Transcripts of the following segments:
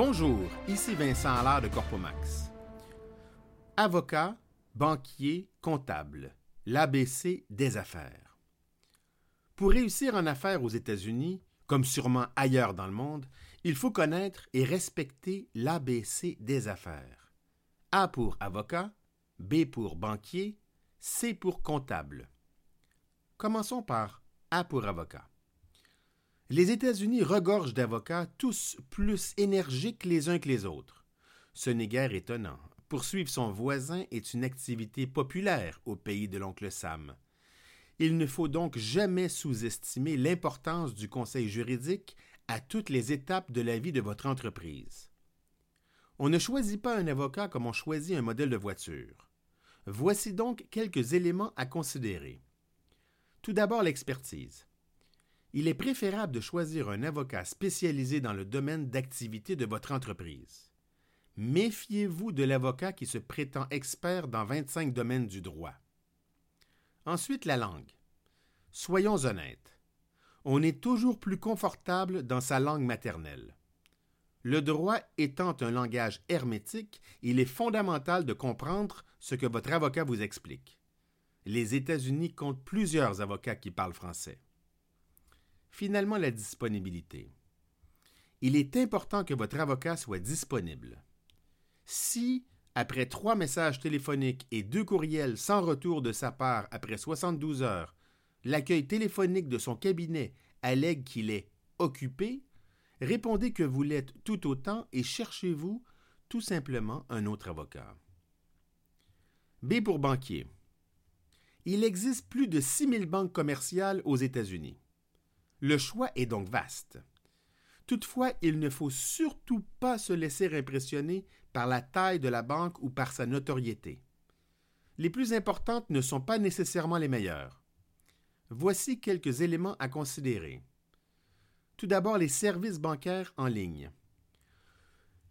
Bonjour, ici Vincent Allard de Corpomax. Avocat, banquier, comptable, l'ABC des affaires. Pour réussir en affaires aux États-Unis, comme sûrement ailleurs dans le monde, il faut connaître et respecter l'ABC des affaires. A pour avocat, B pour banquier, C pour comptable. Commençons par A pour avocat. Les États-Unis regorgent d'avocats tous plus énergiques les uns que les autres. Ce n'est guère étonnant. Poursuivre son voisin est une activité populaire au pays de l'oncle Sam. Il ne faut donc jamais sous-estimer l'importance du conseil juridique à toutes les étapes de la vie de votre entreprise. On ne choisit pas un avocat comme on choisit un modèle de voiture. Voici donc quelques éléments à considérer. Tout d'abord l'expertise il est préférable de choisir un avocat spécialisé dans le domaine d'activité de votre entreprise. Méfiez-vous de l'avocat qui se prétend expert dans 25 domaines du droit. Ensuite, la langue. Soyons honnêtes. On est toujours plus confortable dans sa langue maternelle. Le droit étant un langage hermétique, il est fondamental de comprendre ce que votre avocat vous explique. Les États-Unis comptent plusieurs avocats qui parlent français. Finalement, la disponibilité. Il est important que votre avocat soit disponible. Si, après trois messages téléphoniques et deux courriels sans retour de sa part après 72 heures, l'accueil téléphonique de son cabinet allègue qu'il est occupé, répondez que vous l'êtes tout autant et cherchez-vous tout simplement un autre avocat. B pour banquier. Il existe plus de 6000 banques commerciales aux États-Unis. Le choix est donc vaste. Toutefois, il ne faut surtout pas se laisser impressionner par la taille de la banque ou par sa notoriété. Les plus importantes ne sont pas nécessairement les meilleures. Voici quelques éléments à considérer. Tout d'abord, les services bancaires en ligne.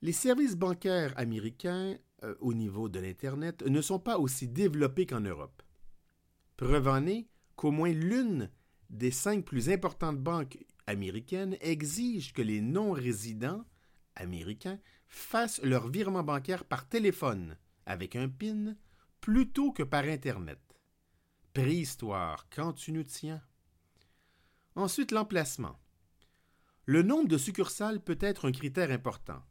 Les services bancaires américains euh, au niveau de l'Internet ne sont pas aussi développés qu'en Europe. Preuve en est qu'au moins l'une des cinq plus importantes banques américaines exigent que les non-résidents américains fassent leur virement bancaire par téléphone avec un PIN plutôt que par Internet. Préhistoire, quand tu nous tiens. Ensuite, l'emplacement. Le nombre de succursales peut être un critère important.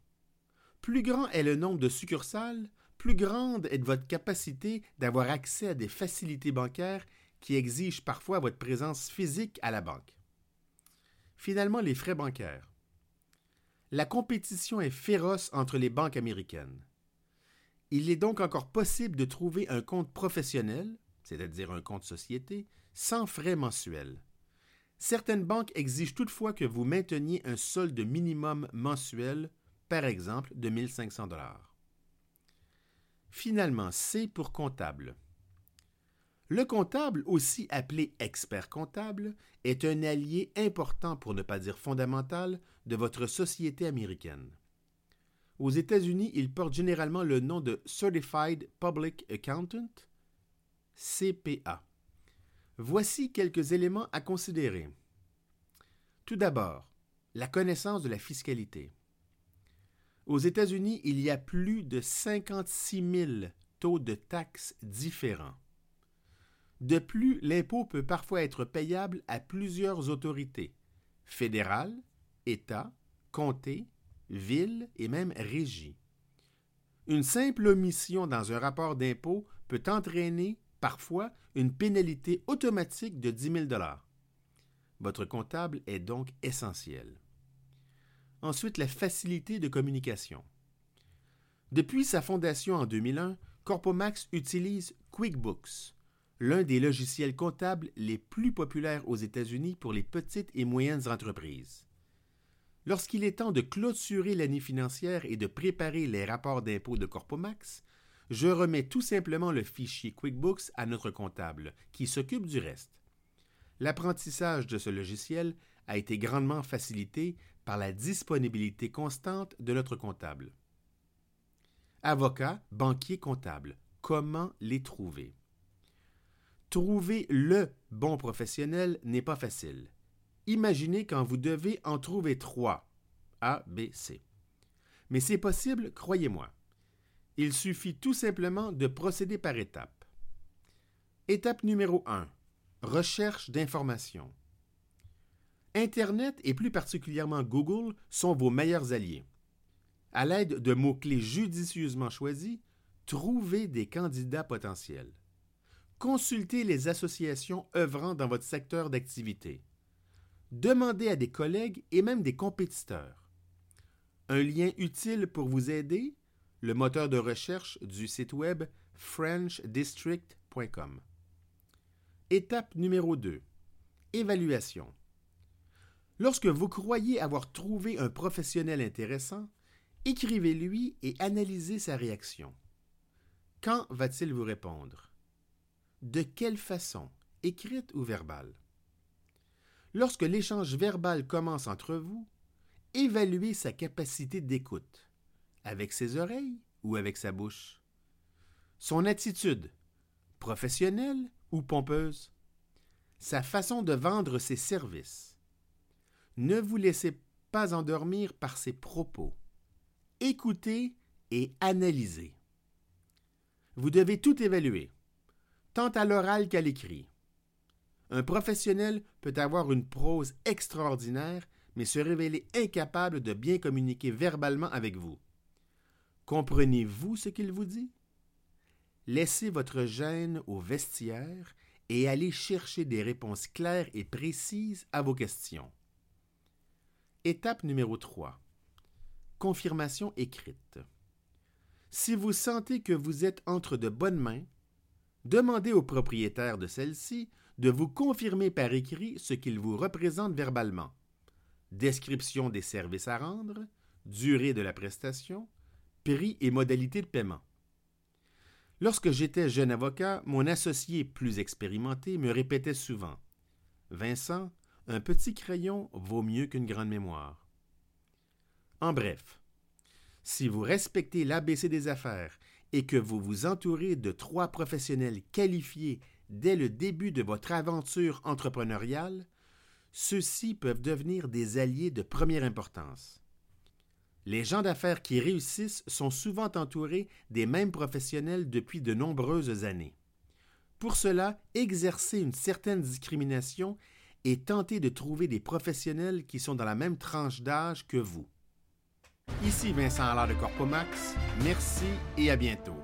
Plus grand est le nombre de succursales, plus grande est votre capacité d'avoir accès à des facilités bancaires qui exigent parfois votre présence physique à la banque. Finalement, les frais bancaires. La compétition est féroce entre les banques américaines. Il est donc encore possible de trouver un compte professionnel, c'est-à-dire un compte société, sans frais mensuels. Certaines banques exigent toutefois que vous mainteniez un solde minimum mensuel, par exemple de 1500 dollars. Finalement, C pour comptable. Le comptable, aussi appelé expert comptable, est un allié important, pour ne pas dire fondamental, de votre société américaine. Aux États-Unis, il porte généralement le nom de Certified Public Accountant, CPA. Voici quelques éléments à considérer. Tout d'abord, la connaissance de la fiscalité. Aux États-Unis, il y a plus de 56 000 taux de taxes différents. De plus, l'impôt peut parfois être payable à plusieurs autorités fédérales, État, comté, ville et même régie. Une simple omission dans un rapport d'impôt peut entraîner parfois une pénalité automatique de 10 000 Votre comptable est donc essentiel. Ensuite, la facilité de communication. Depuis sa fondation en 2001, Corpomax utilise QuickBooks, l'un des logiciels comptables les plus populaires aux États-Unis pour les petites et moyennes entreprises. Lorsqu'il est temps de clôturer l'année financière et de préparer les rapports d'impôt de Corpomax, je remets tout simplement le fichier QuickBooks à notre comptable, qui s'occupe du reste. L'apprentissage de ce logiciel a été grandement facilité par la disponibilité constante de notre comptable. Avocat, banquier, comptable, comment les trouver? Trouver le bon professionnel n'est pas facile. Imaginez quand vous devez en trouver trois. A, B, C. Mais c'est possible, croyez-moi. Il suffit tout simplement de procéder par étapes. Étape numéro 1. Recherche d'informations. Internet et plus particulièrement Google sont vos meilleurs alliés. À l'aide de mots-clés judicieusement choisis, trouvez des candidats potentiels. Consultez les associations œuvrant dans votre secteur d'activité. Demandez à des collègues et même des compétiteurs. Un lien utile pour vous aider, le moteur de recherche du site web frenchdistrict.com. Étape numéro 2. Évaluation. Lorsque vous croyez avoir trouvé un professionnel intéressant, écrivez-lui et analysez sa réaction. Quand va-t-il vous répondre? De quelle façon, écrite ou verbale? Lorsque l'échange verbal commence entre vous, évaluez sa capacité d'écoute, avec ses oreilles ou avec sa bouche? Son attitude, professionnelle ou pompeuse? Sa façon de vendre ses services? Ne vous laissez pas endormir par ses propos. Écoutez et analysez. Vous devez tout évaluer, tant à l'oral qu'à l'écrit. Un professionnel peut avoir une prose extraordinaire, mais se révéler incapable de bien communiquer verbalement avec vous. Comprenez-vous ce qu'il vous dit? Laissez votre gêne au vestiaire et allez chercher des réponses claires et précises à vos questions. Étape numéro 3. Confirmation écrite. Si vous sentez que vous êtes entre de bonnes mains, demandez au propriétaire de celle-ci de vous confirmer par écrit ce qu'il vous représente verbalement. Description des services à rendre, durée de la prestation, prix et modalités de paiement. Lorsque j'étais jeune avocat, mon associé plus expérimenté me répétait souvent Vincent, un petit crayon vaut mieux qu'une grande mémoire. En bref, si vous respectez l'ABC des affaires et que vous vous entourez de trois professionnels qualifiés dès le début de votre aventure entrepreneuriale, ceux-ci peuvent devenir des alliés de première importance. Les gens d'affaires qui réussissent sont souvent entourés des mêmes professionnels depuis de nombreuses années. Pour cela, exercer une certaine discrimination et tentez de trouver des professionnels qui sont dans la même tranche d'âge que vous. Ici Vincent Allard de Corpomax. Merci et à bientôt.